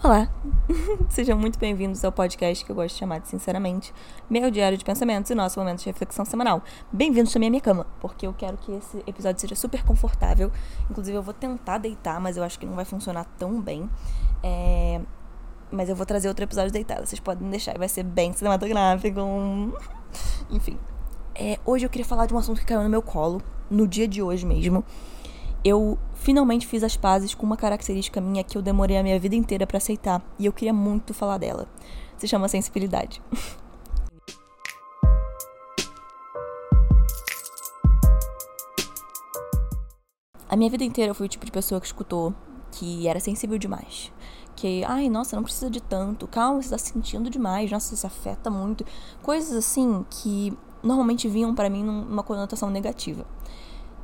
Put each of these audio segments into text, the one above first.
Olá! Sejam muito bem-vindos ao podcast que eu gosto de chamar de Sinceramente, meu diário de pensamentos e nosso momento de reflexão semanal. Bem-vindos também à minha cama, porque eu quero que esse episódio seja super confortável. Inclusive, eu vou tentar deitar, mas eu acho que não vai funcionar tão bem. É... Mas eu vou trazer outro episódio deitado, vocês podem deixar, vai ser bem cinematográfico. Enfim. É, hoje eu queria falar de um assunto que caiu no meu colo, no dia de hoje mesmo eu finalmente fiz as pazes com uma característica minha que eu demorei a minha vida inteira para aceitar e eu queria muito falar dela. Se chama sensibilidade. a minha vida inteira eu fui o tipo de pessoa que escutou que era sensível demais. Que, ai, nossa, não precisa de tanto. Calma, você tá sentindo demais. Nossa, isso afeta muito. Coisas assim que normalmente vinham para mim numa conotação negativa.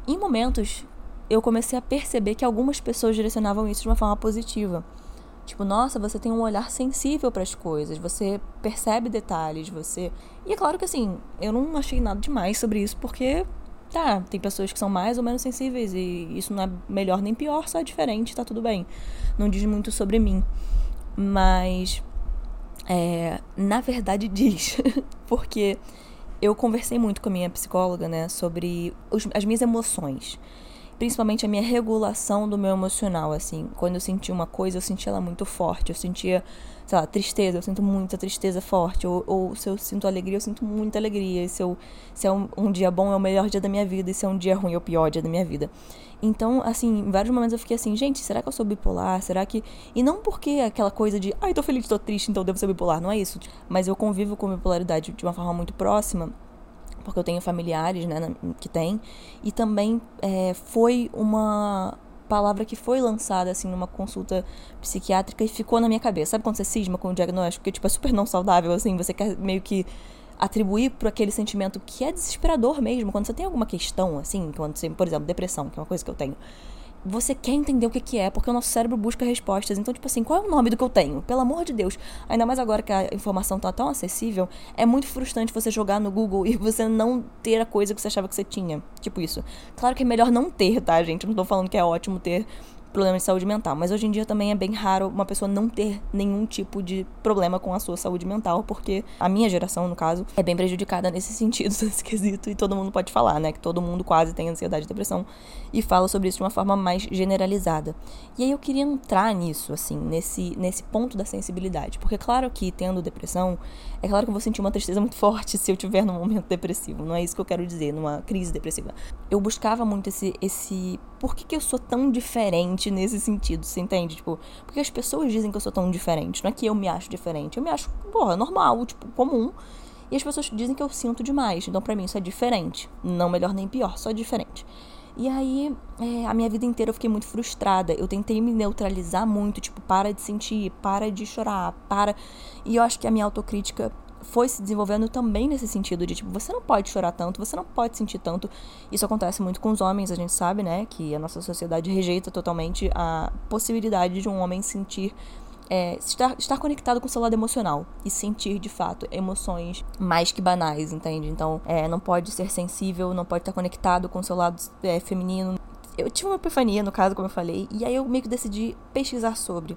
Em momentos eu comecei a perceber que algumas pessoas direcionavam isso de uma forma positiva. Tipo, nossa, você tem um olhar sensível para as coisas, você percebe detalhes, você. E é claro que assim, eu não achei nada demais sobre isso, porque tá, tem pessoas que são mais ou menos sensíveis e isso não é melhor nem pior, só é diferente, tá tudo bem. Não diz muito sobre mim. Mas é, na verdade diz, porque eu conversei muito com a minha psicóloga, né, sobre os, as minhas emoções principalmente a minha regulação do meu emocional, assim. Quando eu senti uma coisa, eu sentia ela muito forte. Eu sentia, sei lá, tristeza, eu sinto muita tristeza forte. Ou, ou se eu sinto alegria, eu sinto muita alegria. E se, eu, se é um, um, dia bom, é o melhor dia da minha vida. E se é um dia ruim, é o pior dia da minha vida. Então, assim, em vários momentos eu fiquei assim, gente, será que eu sou bipolar? Será que. E não porque aquela coisa de, ai, tô feliz, tô triste, então devo ser bipolar. Não é isso. Mas eu convivo com bipolaridade de uma forma muito próxima porque eu tenho familiares, né, que tem, e também é, foi uma palavra que foi lançada, assim, numa consulta psiquiátrica e ficou na minha cabeça. Sabe quando você cisma com o diagnóstico? Que, tipo, é super não saudável, assim, você quer meio que atribuir para aquele sentimento que é desesperador mesmo, quando você tem alguma questão, assim, quando você, por exemplo, depressão, que é uma coisa que eu tenho você quer entender o que, que é, porque o nosso cérebro busca respostas. Então, tipo assim, qual é o nome do que eu tenho? Pelo amor de Deus. Ainda mais agora que a informação tá tão acessível, é muito frustrante você jogar no Google e você não ter a coisa que você achava que você tinha. Tipo isso. Claro que é melhor não ter, tá, gente? não tô falando que é ótimo ter problema de saúde mental. Mas hoje em dia também é bem raro uma pessoa não ter nenhum tipo de problema com a sua saúde mental, porque a minha geração, no caso, é bem prejudicada nesse sentido, nesse quesito, e todo mundo pode falar, né? Que todo mundo quase tem ansiedade e depressão e fala sobre isso de uma forma mais generalizada. E aí eu queria entrar nisso, assim, nesse, nesse ponto da sensibilidade. Porque, claro que tendo depressão, é claro que eu vou sentir uma tristeza muito forte se eu tiver num momento depressivo. Não é isso que eu quero dizer, numa crise depressiva. Eu buscava muito esse. esse por que, que eu sou tão diferente? Diferente nesse sentido, você entende? Tipo, porque as pessoas dizem que eu sou tão diferente. Não é que eu me acho diferente. Eu me acho, porra, normal, tipo, comum. E as pessoas dizem que eu sinto demais. Então, para mim, isso é diferente. Não melhor nem pior, só diferente. E aí, é, a minha vida inteira eu fiquei muito frustrada. Eu tentei me neutralizar muito, tipo, para de sentir, para de chorar, para. E eu acho que a minha autocrítica foi se desenvolvendo também nesse sentido de tipo, você não pode chorar tanto, você não pode sentir tanto. Isso acontece muito com os homens, a gente sabe, né, que a nossa sociedade rejeita totalmente a possibilidade de um homem sentir é, estar, estar conectado com o seu lado emocional e sentir de fato emoções mais que banais, entende? Então, é, não pode ser sensível, não pode estar conectado com o seu lado é, feminino. Eu tive uma epifania, no caso, como eu falei, e aí eu meio que decidi pesquisar sobre.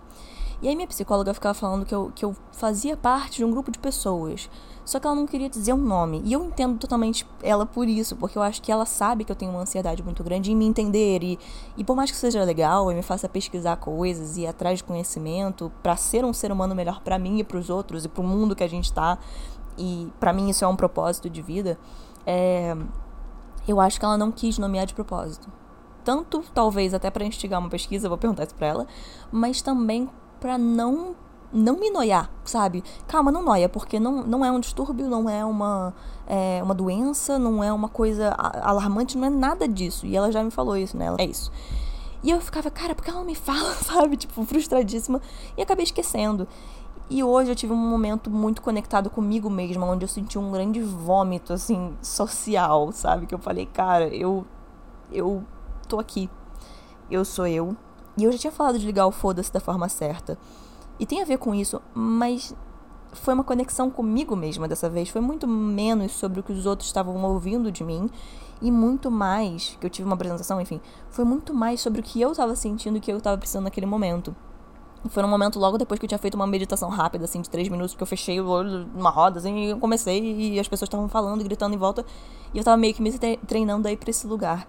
E aí minha psicóloga ficava falando que eu, que eu fazia parte de um grupo de pessoas. Só que ela não queria dizer um nome. E eu entendo totalmente ela por isso, porque eu acho que ela sabe que eu tenho uma ansiedade muito grande em me entender. E, e por mais que seja legal e me faça pesquisar coisas e ir atrás de conhecimento para ser um ser humano melhor para mim e para os outros e para o mundo que a gente tá, e para mim isso é um propósito de vida, é, eu acho que ela não quis nomear de propósito. Tanto, talvez, até para instigar uma pesquisa, vou perguntar isso pra ela, mas também para não não me noiar, sabe? Calma, não noia, porque não, não é um distúrbio, não é uma, é uma doença, não é uma coisa alarmante, não é nada disso. E ela já me falou isso, né? É isso. E eu ficava, cara, porque ela não me fala, sabe? Tipo, frustradíssima. E acabei esquecendo. E hoje eu tive um momento muito conectado comigo mesma, onde eu senti um grande vômito, assim, social, sabe? Que eu falei, cara, eu. Eu tô aqui. Eu sou eu. E eu já tinha falado de ligar o foda-se da forma certa. E tem a ver com isso, mas foi uma conexão comigo mesma dessa vez. Foi muito menos sobre o que os outros estavam ouvindo de mim e muito mais, que eu tive uma apresentação, enfim, foi muito mais sobre o que eu estava sentindo e o que eu estava precisando naquele momento. Foi num momento logo depois que eu tinha feito uma meditação rápida, assim, de três minutos, que eu fechei o olho numa roda, assim, e comecei e as pessoas estavam falando, gritando em volta. E eu tava meio que me treinando aí pra esse lugar.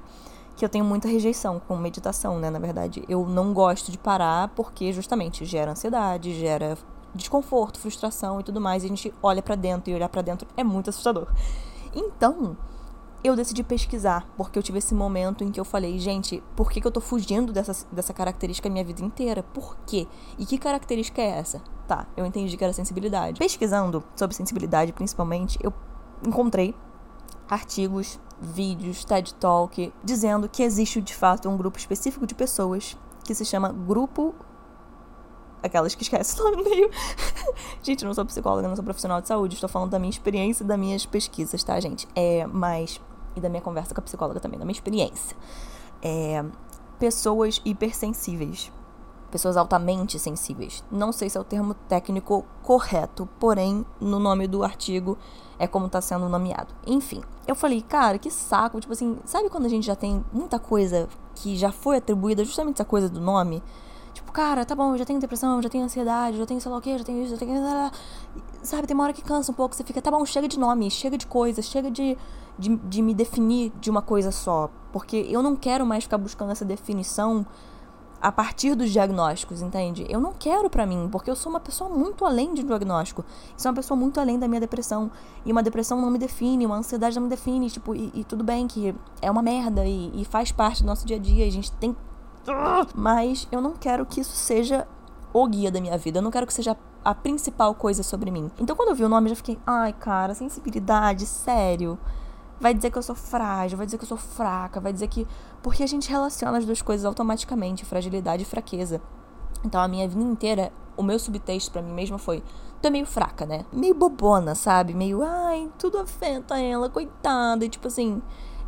Que eu tenho muita rejeição com meditação, né? Na verdade, eu não gosto de parar porque justamente gera ansiedade, gera desconforto, frustração e tudo mais. E a gente olha para dentro e olhar para dentro é muito assustador. Então, eu decidi pesquisar, porque eu tive esse momento em que eu falei, gente, por que, que eu tô fugindo dessa, dessa característica a minha vida inteira? Por quê? E que característica é essa? Tá, eu entendi que era sensibilidade. Pesquisando sobre sensibilidade, principalmente, eu encontrei artigos, vídeos, TED Talk, dizendo que existe de fato um grupo específico de pessoas que se chama Grupo aquelas que esquecem o nome no meio. gente, eu não sou psicóloga, não sou profissional de saúde, estou falando da minha experiência e das minhas pesquisas, tá, gente? É, mas. E da minha conversa com a psicóloga também, da minha experiência. É, pessoas hipersensíveis. Pessoas altamente sensíveis. Não sei se é o termo técnico correto, porém, no nome do artigo é como está sendo nomeado. Enfim, eu falei, cara, que saco. Tipo assim, sabe quando a gente já tem muita coisa que já foi atribuída justamente essa coisa do nome? Tipo, cara, tá bom, eu já tenho depressão, eu já tenho ansiedade, eu já tenho sei lá o que, já tenho isso, já tenho. Sabe, tem uma hora que cansa um pouco, você fica, tá bom, chega de nome, chega de coisas, chega de, de, de me definir de uma coisa só. Porque eu não quero mais ficar buscando essa definição a partir dos diagnósticos, entende? Eu não quero para mim, porque eu sou uma pessoa muito além de um diagnóstico. Sou uma pessoa muito além da minha depressão. E uma depressão não me define, uma ansiedade não me define, tipo, e, e tudo bem que é uma merda e, e, faz parte do nosso dia a dia. A gente tem mas eu não quero que isso seja o guia da minha vida. Eu não quero que seja a principal coisa sobre mim. Então, quando eu vi o nome, eu já fiquei, ai, cara, sensibilidade, sério. Vai dizer que eu sou frágil, vai dizer que eu sou fraca, vai dizer que. Porque a gente relaciona as duas coisas automaticamente, fragilidade e fraqueza. Então, a minha vida inteira, o meu subtexto para mim mesma foi: tu é meio fraca, né? Meio bobona, sabe? Meio, ai, tudo afeta ela, coitada. E tipo assim,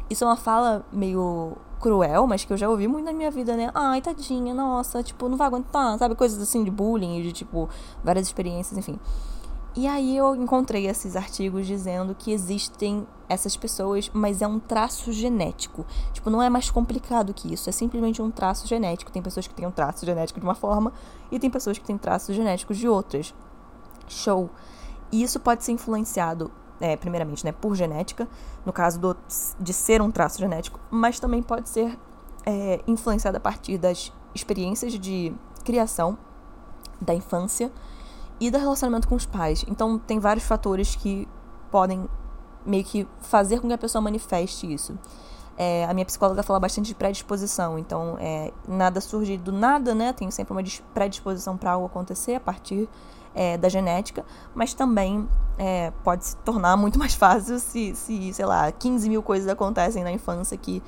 isso é uma fala meio cruel, mas que eu já ouvi muito na minha vida, né? Ai, tadinha, nossa, tipo, não vai aguentar, sabe? Coisas assim de bullying, de tipo, várias experiências, enfim. E aí eu encontrei esses artigos dizendo que existem essas pessoas, mas é um traço genético. Tipo, não é mais complicado que isso, é simplesmente um traço genético. Tem pessoas que têm um traço genético de uma forma e tem pessoas que têm traços genéticos de outras. Show. E isso pode ser influenciado é, primeiramente, né, por genética, no caso do, de ser um traço genético, mas também pode ser é, influenciado a partir das experiências de criação, da infância e do relacionamento com os pais. Então, tem vários fatores que podem meio que fazer com que a pessoa manifeste isso. É, a minha psicóloga fala bastante de predisposição, então é, nada surge do nada, né? Tem sempre uma predisposição para algo acontecer a partir é, da genética, mas também é, pode se tornar muito mais fácil se, se, sei lá, 15 mil coisas acontecem na infância que,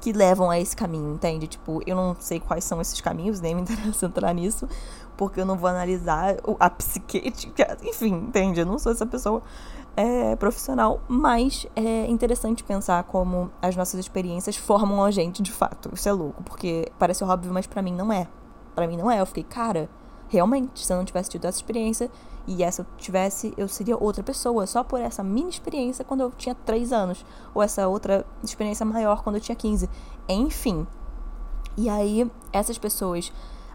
que levam a esse caminho, entende? Tipo, eu não sei quais são esses caminhos, nem me interessa entrar nisso, porque eu não vou analisar a psiquética, enfim, entende? Eu não sou essa pessoa é, profissional, mas é interessante pensar como as nossas experiências formam a gente de fato. Isso é louco, porque parece óbvio, mas para mim não é. Para mim não é. Eu fiquei, cara, realmente, se eu não tivesse tido essa experiência e essa eu tivesse, eu seria outra pessoa, só por essa mini experiência quando eu tinha 3 anos, ou essa outra experiência maior quando eu tinha 15. Enfim. E aí, essas pessoas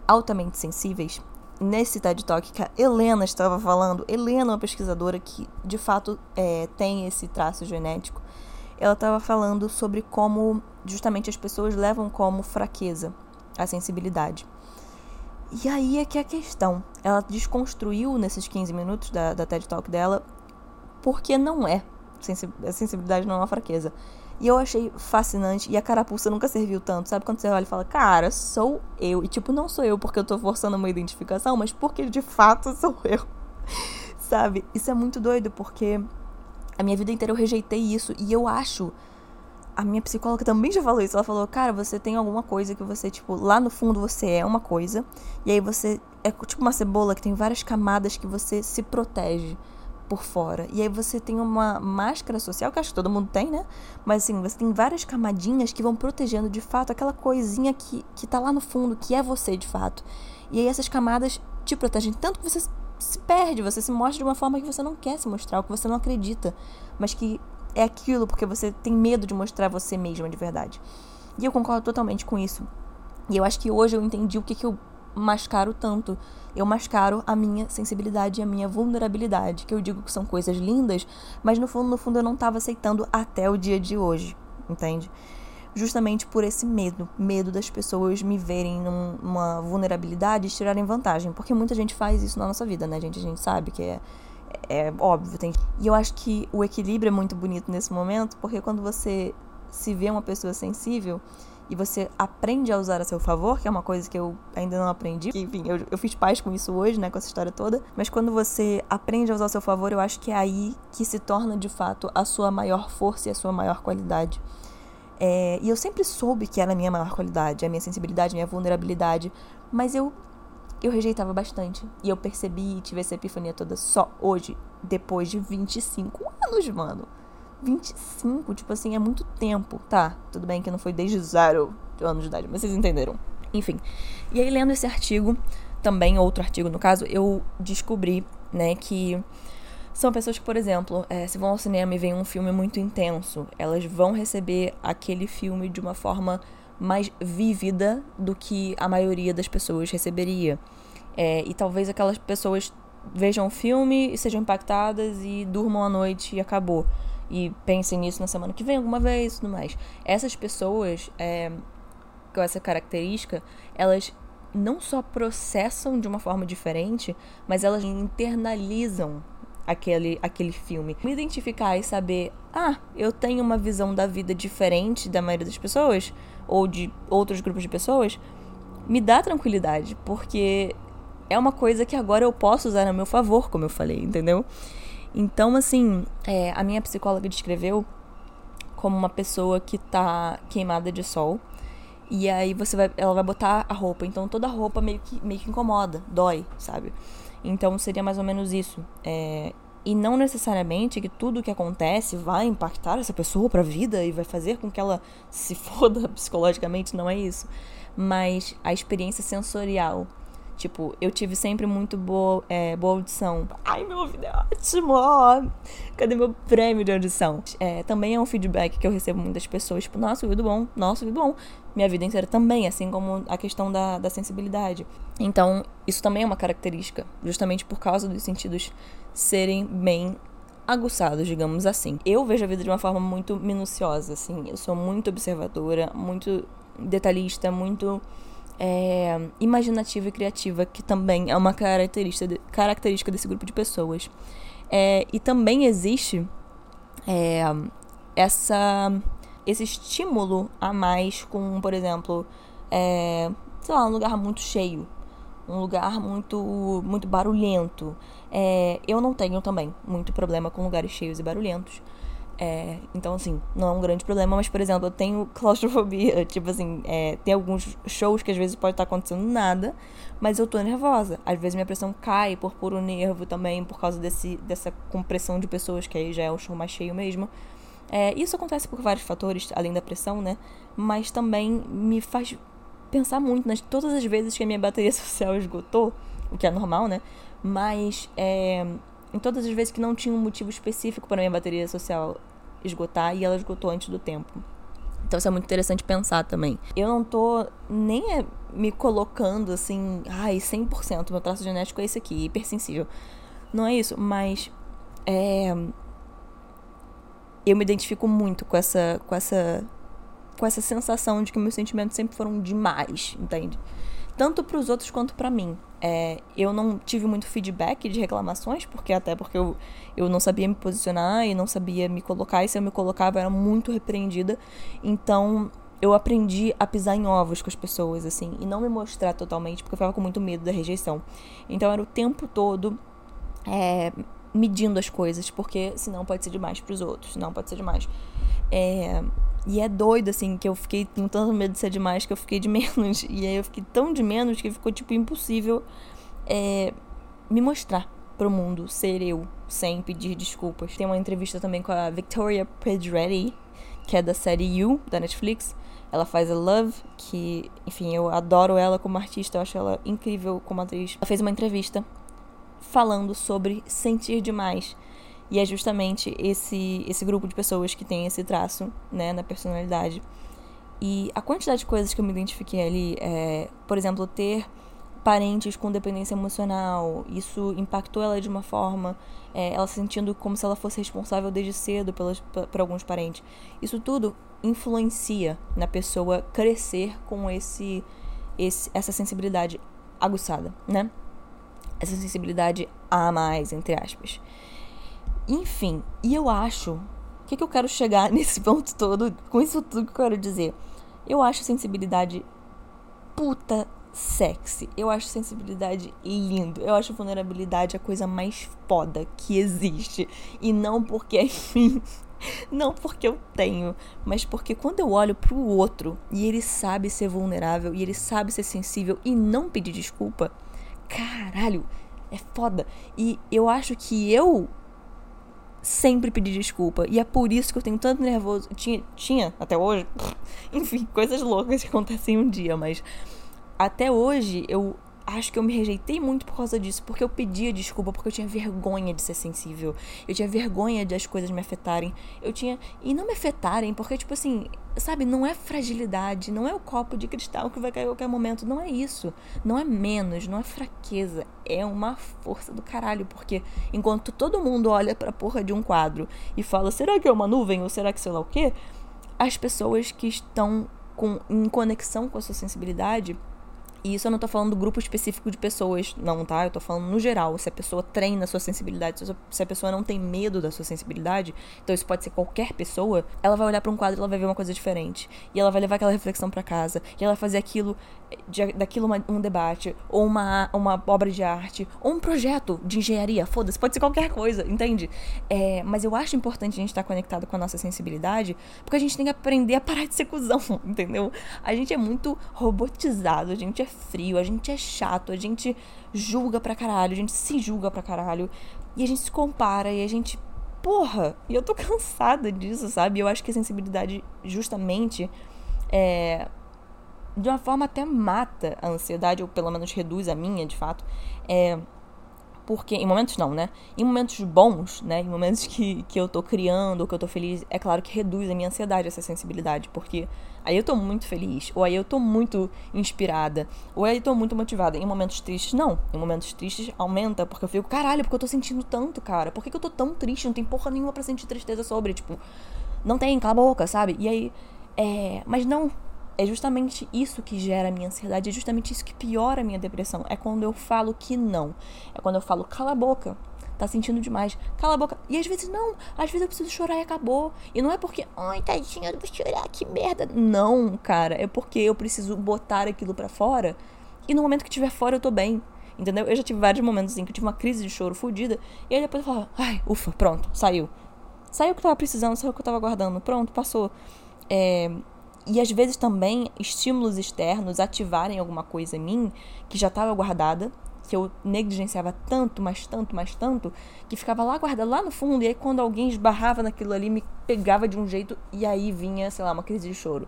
altamente sensíveis, nesse TED Talk que a Helena estava falando, Helena, uma pesquisadora que de fato é, tem esse traço genético, ela estava falando sobre como justamente as pessoas levam como fraqueza a sensibilidade. E aí é que é a questão. Ela desconstruiu nesses 15 minutos da, da TED Talk dela porque não é. A sensibilidade não é uma fraqueza. E eu achei fascinante. E a carapuça nunca serviu tanto. Sabe quando você olha e fala, cara, sou eu. E tipo, não sou eu porque eu tô forçando uma identificação, mas porque de fato sou eu. Sabe? Isso é muito doido porque a minha vida inteira eu rejeitei isso. E eu acho a minha psicóloga também já falou isso. Ela falou, cara, você tem alguma coisa que você, tipo, lá no fundo você é uma coisa. E aí você é tipo uma cebola que tem várias camadas que você se protege por fora. E aí você tem uma máscara social, que acho que todo mundo tem, né? Mas assim, você tem várias camadinhas que vão protegendo de fato aquela coisinha que, que tá lá no fundo, que é você de fato. E aí essas camadas te protegem tanto que você se perde, você se mostra de uma forma que você não quer se mostrar, o que você não acredita, mas que é aquilo porque você tem medo de mostrar você mesma de verdade. E eu concordo totalmente com isso. E eu acho que hoje eu entendi o que, que eu mascaro tanto. Eu mascaro a minha sensibilidade e a minha vulnerabilidade, que eu digo que são coisas lindas, mas no fundo, no fundo eu não estava aceitando até o dia de hoje, entende? Justamente por esse medo, medo das pessoas me verem numa vulnerabilidade e tirarem vantagem, porque muita gente faz isso na nossa vida, né, gente? A gente sabe que é é óbvio, tem. E eu acho que o equilíbrio é muito bonito nesse momento, porque quando você se vê uma pessoa sensível, e você aprende a usar a seu favor, que é uma coisa que eu ainda não aprendi. Que, enfim, eu, eu fiz paz com isso hoje, né, com essa história toda. Mas quando você aprende a usar a seu favor, eu acho que é aí que se torna de fato a sua maior força e a sua maior qualidade. É, e eu sempre soube que era a minha maior qualidade, a minha sensibilidade, a minha vulnerabilidade, mas eu eu rejeitava bastante. E eu percebi e tive essa epifania toda só hoje, depois de 25 anos, mano. 25, tipo assim, é muito tempo. Tá, tudo bem que não foi desde zero anos de idade, mas vocês entenderam. Enfim. E aí, lendo esse artigo, também outro artigo no caso, eu descobri, né, que são pessoas que, por exemplo, é, se vão ao cinema e veem um filme muito intenso, elas vão receber aquele filme de uma forma mais vívida do que a maioria das pessoas receberia. É, e talvez aquelas pessoas vejam o filme e sejam impactadas e durmam à noite e acabou e pensem nisso na semana que vem alguma vez e tudo mais. Essas pessoas é, com essa característica, elas não só processam de uma forma diferente, mas elas internalizam aquele, aquele filme. Me identificar e saber, ah, eu tenho uma visão da vida diferente da maioria das pessoas, ou de outros grupos de pessoas, me dá tranquilidade, porque é uma coisa que agora eu posso usar a meu favor, como eu falei, entendeu? Então, assim, é, a minha psicóloga descreveu como uma pessoa que tá queimada de sol. E aí você vai, ela vai botar a roupa. Então toda a roupa meio que, meio que incomoda, dói, sabe? Então seria mais ou menos isso. É, e não necessariamente que tudo que acontece vai impactar essa pessoa pra vida e vai fazer com que ela se foda psicologicamente, não é isso. Mas a experiência sensorial Tipo, eu tive sempre muito boa, é, boa audição. Ai, meu ouvido é ótimo! Cadê meu prêmio de audição? É, também é um feedback que eu recebo muitas pessoas. Tipo, nossa, ouvido bom, nossa, ouvido bom. Minha vida inteira também, assim como a questão da, da sensibilidade. Então, isso também é uma característica, justamente por causa dos sentidos serem bem aguçados, digamos assim. Eu vejo a vida de uma forma muito minuciosa, assim. Eu sou muito observadora, muito detalhista, muito é, imaginativa e criativa, que também é uma característica, de, característica desse grupo de pessoas. É, e também existe é, essa, esse estímulo a mais com, por exemplo, é, sei lá, um lugar muito cheio, um lugar muito, muito barulhento. É, eu não tenho também muito problema com lugares cheios e barulhentos. É, então, assim, não é um grande problema, mas, por exemplo, eu tenho claustrofobia. Tipo assim, é, tem alguns shows que às vezes pode estar acontecendo nada, mas eu tô nervosa. Às vezes minha pressão cai por puro nervo também, por causa desse, dessa compressão de pessoas, que aí já é o show mais cheio mesmo. É, isso acontece por vários fatores, além da pressão, né? Mas também me faz pensar muito nas todas as vezes que a minha bateria social esgotou, o que é normal, né? Mas é, em todas as vezes que não tinha um motivo específico para minha bateria social esgotar e ela esgotou antes do tempo. Então isso é muito interessante pensar também. Eu não tô nem é, me colocando assim, ai, 100% meu traço genético é esse aqui, hipersensível. Não é isso, mas é, eu me identifico muito com essa com essa com essa sensação de que meus sentimentos sempre foram demais, entende? tanto para os outros quanto para mim. É, eu não tive muito feedback de reclamações, porque até porque eu, eu não sabia me posicionar e não sabia me colocar, e se eu me colocava eu era muito repreendida. Então eu aprendi a pisar em ovos com as pessoas, assim, e não me mostrar totalmente, porque eu ficava com muito medo da rejeição. Então era o tempo todo é, medindo as coisas, porque senão pode ser demais para os outros, senão pode ser demais. É, e é doido, assim, que eu fiquei com tanto medo de ser demais que eu fiquei de menos. E aí eu fiquei tão de menos que ficou, tipo, impossível é, me mostrar pro mundo, ser eu, sem pedir desculpas. Tem uma entrevista também com a Victoria Pedretti, que é da série You, da Netflix. Ela faz a Love, que, enfim, eu adoro ela como artista, eu acho ela incrível como atriz. Ela fez uma entrevista falando sobre sentir demais e é justamente esse, esse grupo de pessoas que tem esse traço, né, na personalidade. E a quantidade de coisas que eu me identifiquei ali, é, por exemplo, ter parentes com dependência emocional, isso impactou ela de uma forma, é, ela se sentindo como se ela fosse responsável desde cedo pelas, por alguns parentes. Isso tudo influencia na pessoa crescer com esse, esse essa sensibilidade aguçada, né? Essa sensibilidade a mais, entre aspas. Enfim, e eu acho. O que, que eu quero chegar nesse ponto todo? Com isso tudo que eu quero dizer. Eu acho sensibilidade puta sexy. Eu acho sensibilidade lindo. Eu acho vulnerabilidade a coisa mais foda que existe. E não porque é mim. Não porque eu tenho, mas porque quando eu olho pro outro e ele sabe ser vulnerável e ele sabe ser sensível e não pedir desculpa, caralho, é foda. E eu acho que eu sempre pedi desculpa. E é por isso que eu tenho tanto nervoso. Tinha, tinha até hoje. Enfim, coisas loucas que acontecem um dia, mas até hoje eu acho que eu me rejeitei muito por causa disso, porque eu pedia desculpa, porque eu tinha vergonha de ser sensível. Eu tinha vergonha de as coisas me afetarem. Eu tinha. E não me afetarem, porque, tipo assim, sabe, não é fragilidade, não é o copo de cristal que vai cair a qualquer momento. Não é isso. Não é menos, não é fraqueza. É uma força do caralho, porque enquanto todo mundo olha pra porra de um quadro e fala, será que é uma nuvem ou será que sei lá o quê? As pessoas que estão com, em conexão com a sua sensibilidade e isso eu não tô falando do grupo específico de pessoas, não, tá? Eu tô falando no geral. Se a pessoa treina a sua sensibilidade, se a pessoa não tem medo da sua sensibilidade, então isso pode ser qualquer pessoa, ela vai olhar para um quadro e ela vai ver uma coisa diferente. E ela vai levar aquela reflexão para casa. E ela vai fazer aquilo, de, daquilo uma, um debate, ou uma, uma obra de arte, ou um projeto de engenharia. Foda-se, pode ser qualquer coisa, entende? É, mas eu acho importante a gente estar tá conectado com a nossa sensibilidade, porque a gente tem que aprender a parar de ser cuzão, entendeu? A gente é muito robotizado, a gente é frio, a gente é chato, a gente julga pra caralho, a gente se julga pra caralho. E a gente se compara e a gente. Porra! E eu tô cansada disso, sabe? Eu acho que a sensibilidade, justamente, é. De uma forma até mata a ansiedade, ou pelo menos reduz a minha, de fato. É porque em momentos não, né? Em momentos bons, né? Em momentos que, que eu tô criando, ou que eu tô feliz, é claro que reduz a minha ansiedade, essa sensibilidade, porque aí eu tô muito feliz, ou aí eu tô muito inspirada, ou aí eu tô muito motivada. Em momentos tristes, não. Em momentos tristes aumenta, porque eu fico, caralho, porque eu tô sentindo tanto, cara. Por que, que eu tô tão triste? Não tem porra nenhuma pra sentir tristeza sobre, tipo, não tem, cala a boca, sabe? E aí, é. Mas não, é justamente isso que gera a minha ansiedade, é justamente isso que piora a minha depressão. É quando eu falo que não. É quando eu falo, cala a boca, tá sentindo demais, cala a boca. E às vezes não, às vezes eu preciso chorar e acabou. E não é porque, ai, tadinha, eu vou chorar, que merda. Não, cara, é porque eu preciso botar aquilo para fora. E no momento que estiver fora eu tô bem. Entendeu? Eu já tive vários momentos assim que eu tive uma crise de choro fodida. E aí depois eu falo, ai, ufa, pronto, saiu. Saiu o que eu tava precisando, saiu o que eu tava guardando. Pronto, passou. É, e às vezes também estímulos externos ativarem alguma coisa em mim que já estava guardada, que eu negligenciava tanto, mas tanto, mas tanto, que ficava lá guardada lá no fundo, e aí quando alguém esbarrava naquilo ali, me pegava de um jeito e aí vinha, sei lá, uma crise de choro.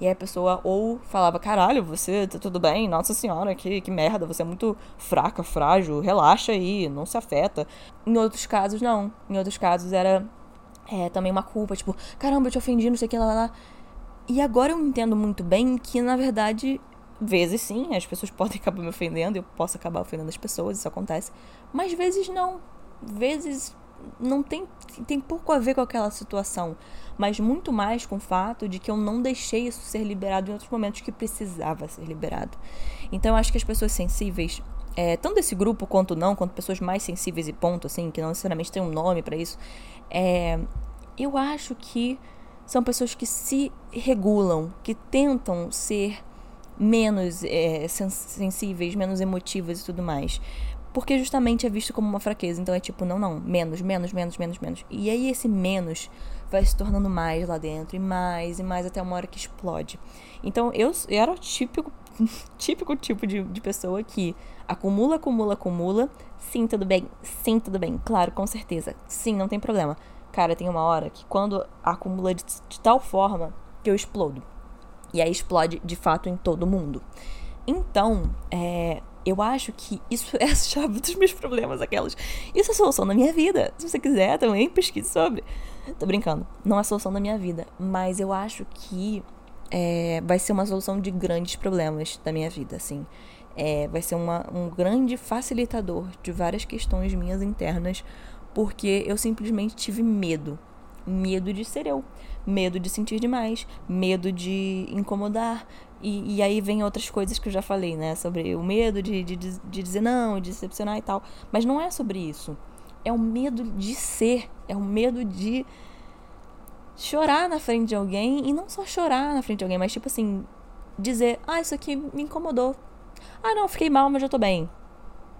E aí a pessoa ou falava, caralho, você tá tudo bem? Nossa senhora, que, que merda, você é muito fraca, frágil, relaxa aí, não se afeta. Em outros casos, não. Em outros casos era é, também uma culpa, tipo, caramba, eu te ofendi, não sei o que, lá, lá, lá. E agora eu entendo muito bem que, na verdade, vezes sim, as pessoas podem acabar me ofendendo, eu posso acabar ofendendo as pessoas, isso acontece. Mas vezes não. Vezes não tem, tem pouco a ver com aquela situação, mas muito mais com o fato de que eu não deixei isso ser liberado em outros momentos que precisava ser liberado. Então eu acho que as pessoas sensíveis, é, tanto esse grupo quanto não, quanto pessoas mais sensíveis e ponto, assim, que não necessariamente tem um nome para isso, é, eu acho que são pessoas que se regulam, que tentam ser menos é, sensíveis, menos emotivas e tudo mais. Porque justamente é visto como uma fraqueza. Então é tipo, não, não, menos, menos, menos, menos, menos. E aí esse menos vai se tornando mais lá dentro, e mais, e mais, até uma hora que explode. Então eu, eu era o típico, típico tipo de, de pessoa que acumula, acumula, acumula. Sim, tudo bem. Sim, tudo bem. Claro, com certeza. Sim, não tem problema. Cara, tem uma hora que quando acumula de, de tal forma que eu explodo. E aí explode de fato em todo mundo. Então, é, eu acho que isso é a chave dos meus problemas, aquelas. Isso é a solução da minha vida. Se você quiser, também pesquise sobre. Tô brincando. Não é a solução da minha vida. Mas eu acho que é, vai ser uma solução de grandes problemas da minha vida, assim. É, vai ser uma, um grande facilitador de várias questões minhas internas, porque eu simplesmente tive medo. Medo de ser eu, medo de sentir demais, medo de incomodar. E, e aí vem outras coisas que eu já falei, né? Sobre o medo de, de, de dizer não, de decepcionar e tal. Mas não é sobre isso. É o medo de ser, é o medo de chorar na frente de alguém e não só chorar na frente de alguém, mas tipo assim, dizer: "Ah, isso aqui me incomodou. Ah, não, fiquei mal, mas já tô bem.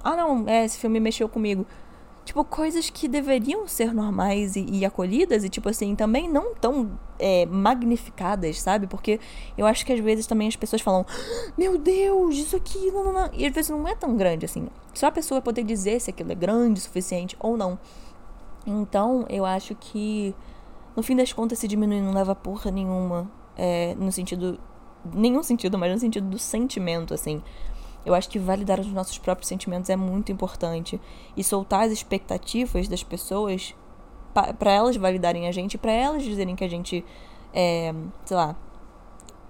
Ah, não, é, esse filme mexeu comigo." Tipo, coisas que deveriam ser normais e, e acolhidas e, tipo assim, também não tão é, magnificadas, sabe? Porque eu acho que às vezes também as pessoas falam, meu Deus, isso aqui, não, não, não. E às vezes não é tão grande assim. Só a pessoa poder dizer se aquilo é grande o suficiente ou não. Então, eu acho que no fim das contas, se diminuir não leva porra nenhuma. É, no sentido. Nenhum sentido, mas no sentido do sentimento, assim. Eu acho que validar os nossos próprios sentimentos é muito importante. E soltar as expectativas das pessoas para elas validarem a gente, para elas dizerem que a gente, é, sei lá,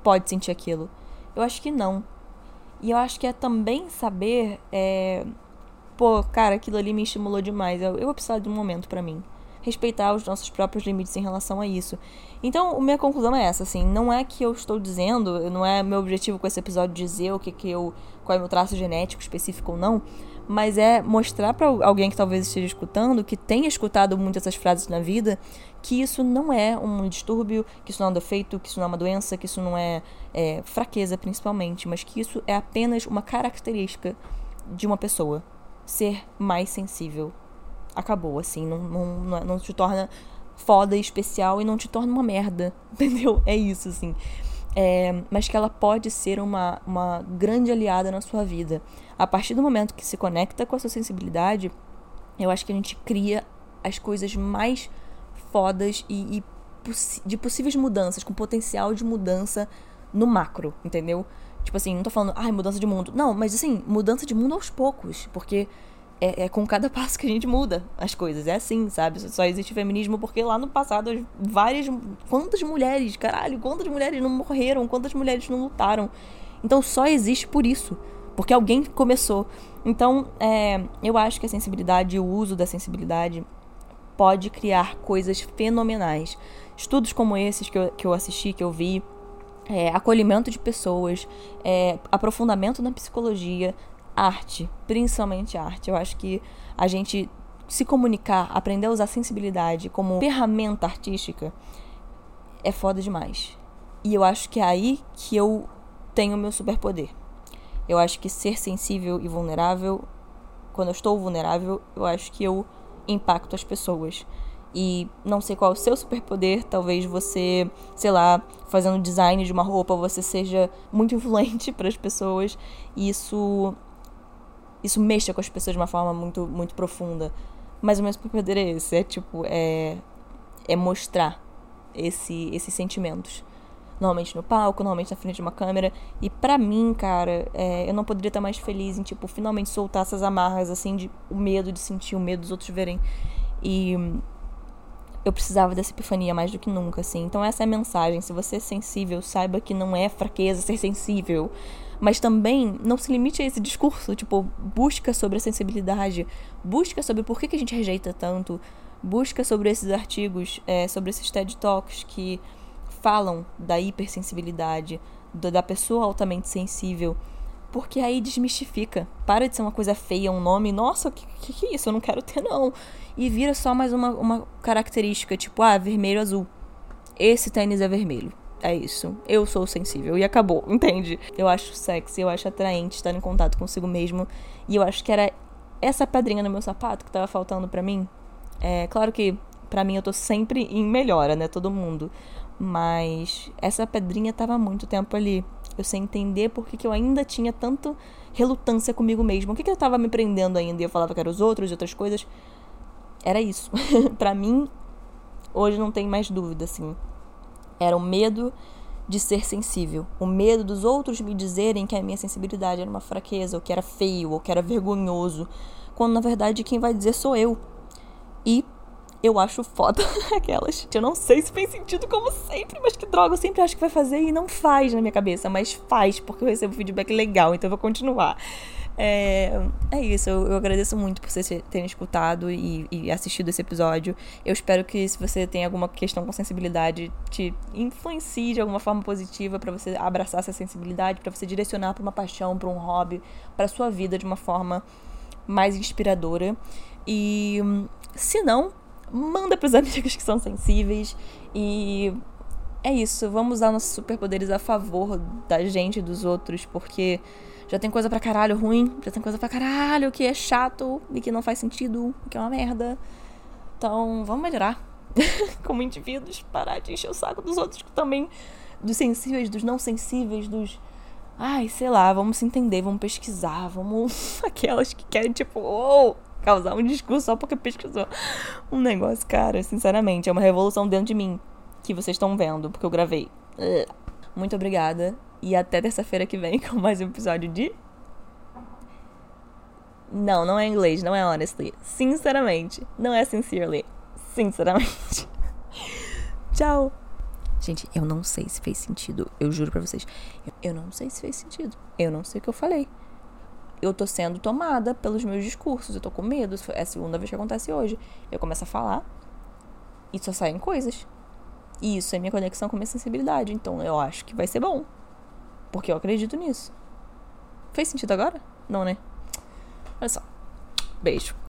pode sentir aquilo. Eu acho que não. E eu acho que é também saber, é, pô, cara, aquilo ali me estimulou demais. Eu, eu vou precisar de um momento para mim respeitar os nossos próprios limites em relação a isso. Então, minha conclusão é essa, assim, não é que eu estou dizendo, não é meu objetivo com esse episódio dizer o que que eu, qual é o meu traço genético específico ou não, mas é mostrar para alguém que talvez esteja escutando, que tenha escutado muitas essas frases na vida, que isso não é um distúrbio, que isso não é um defeito, que isso não é uma doença, que isso não é, é fraqueza principalmente, mas que isso é apenas uma característica de uma pessoa ser mais sensível acabou, assim, não, não, não te torna foda, especial e não te torna uma merda, entendeu? É isso, assim. É, mas que ela pode ser uma, uma grande aliada na sua vida. A partir do momento que se conecta com a sua sensibilidade, eu acho que a gente cria as coisas mais fodas e, e de possíveis mudanças, com potencial de mudança no macro, entendeu? Tipo assim, não tô falando, ai, mudança de mundo. Não, mas assim, mudança de mundo aos poucos, porque é, é, com cada passo que a gente muda as coisas. É assim, sabe? Só existe feminismo porque lá no passado várias. Quantas mulheres, caralho, quantas mulheres não morreram, quantas mulheres não lutaram. Então só existe por isso. Porque alguém começou. Então, é, eu acho que a sensibilidade e o uso da sensibilidade pode criar coisas fenomenais. Estudos como esses que eu, que eu assisti, que eu vi, é, acolhimento de pessoas, é, aprofundamento na psicologia, arte, principalmente arte. Eu acho que a gente se comunicar, aprender a usar sensibilidade como ferramenta artística é foda demais. E eu acho que é aí que eu tenho o meu superpoder. Eu acho que ser sensível e vulnerável, quando eu estou vulnerável, eu acho que eu impacto as pessoas. E não sei qual é o seu superpoder, talvez você, sei lá, fazendo design de uma roupa, você seja muito influente para as pessoas. E isso isso mexa com as pessoas de uma forma muito, muito profunda. Mas o meu superpoder é esse, é tipo, é, é mostrar esse, esses sentimentos. Normalmente no palco, normalmente na frente de uma câmera. E para mim, cara, é, eu não poderia estar mais feliz em, tipo, finalmente soltar essas amarras, assim, de o medo de sentir, o medo dos outros verem. E eu precisava dessa epifania mais do que nunca, assim. Então essa é a mensagem. Se você é sensível, saiba que não é fraqueza ser sensível. Mas também não se limite a esse discurso, tipo, busca sobre a sensibilidade, busca sobre por que, a gente rejeita tanto, busca sobre esses artigos, é, sobre esses TED Talks que falam da hipersensibilidade, da pessoa altamente sensível, porque aí desmistifica. Para de ser uma coisa feia, um nome, nossa, o que, que, que é isso? Eu não quero ter, não. E vira só mais uma, uma característica, tipo, ah, vermelho, azul. Esse tênis é vermelho é isso. Eu sou sensível e acabou, entende? Eu acho sexy, eu acho atraente estar em contato consigo mesmo. E eu acho que era essa pedrinha no meu sapato que tava faltando para mim. É claro que para mim eu tô sempre em melhora, né? Todo mundo. Mas essa pedrinha tava há muito tempo ali. Eu sei entender por que eu ainda tinha tanto relutância comigo mesmo. O que, que eu tava me prendendo ainda? E eu falava que era os outros e outras coisas. Era isso. para mim, hoje não tem mais dúvida, assim. Era o medo de ser sensível, o medo dos outros me dizerem que a minha sensibilidade era uma fraqueza, ou que era feio, ou que era vergonhoso, quando na verdade quem vai dizer sou eu. E eu acho foda aquelas. Eu não sei se fez sentido como sempre, mas que droga, eu sempre acho que vai fazer e não faz na minha cabeça, mas faz, porque eu recebo feedback legal, então eu vou continuar. É, é isso, eu, eu, agradeço muito por vocês terem escutado e, e, assistido esse episódio. Eu espero que, se você tem alguma questão com sensibilidade, te influencie de alguma forma positiva para você abraçar essa sensibilidade, para você direcionar para uma paixão, para um hobby, para sua vida de uma forma mais inspiradora. E se não, manda pros amigos que são sensíveis e é isso, vamos usar nossos superpoderes a favor da gente e dos outros, porque já tem coisa pra caralho ruim, já tem coisa pra caralho que é chato e que não faz sentido, que é uma merda. Então, vamos melhorar como indivíduos, parar de encher o saco dos outros também, dos sensíveis, dos não sensíveis, dos. Ai, sei lá, vamos se entender, vamos pesquisar, vamos. Aquelas que querem, tipo, oh, causar um discurso só porque pesquisou um negócio, cara, sinceramente, é uma revolução dentro de mim que vocês estão vendo, porque eu gravei. Muito obrigada e até terça-feira que vem com mais um episódio de. Não, não é inglês, não é honestly. Sinceramente, não é sincerely. Sinceramente. Tchau. Gente, eu não sei se fez sentido. Eu juro pra vocês. Eu não sei se fez sentido. Eu não sei o que eu falei eu tô sendo tomada pelos meus discursos, eu tô com medo, é a segunda vez que acontece hoje. Eu começo a falar e só saem coisas. E isso é minha conexão com minha sensibilidade, então eu acho que vai ser bom. Porque eu acredito nisso. Fez sentido agora? Não, né? Olha só. Beijo.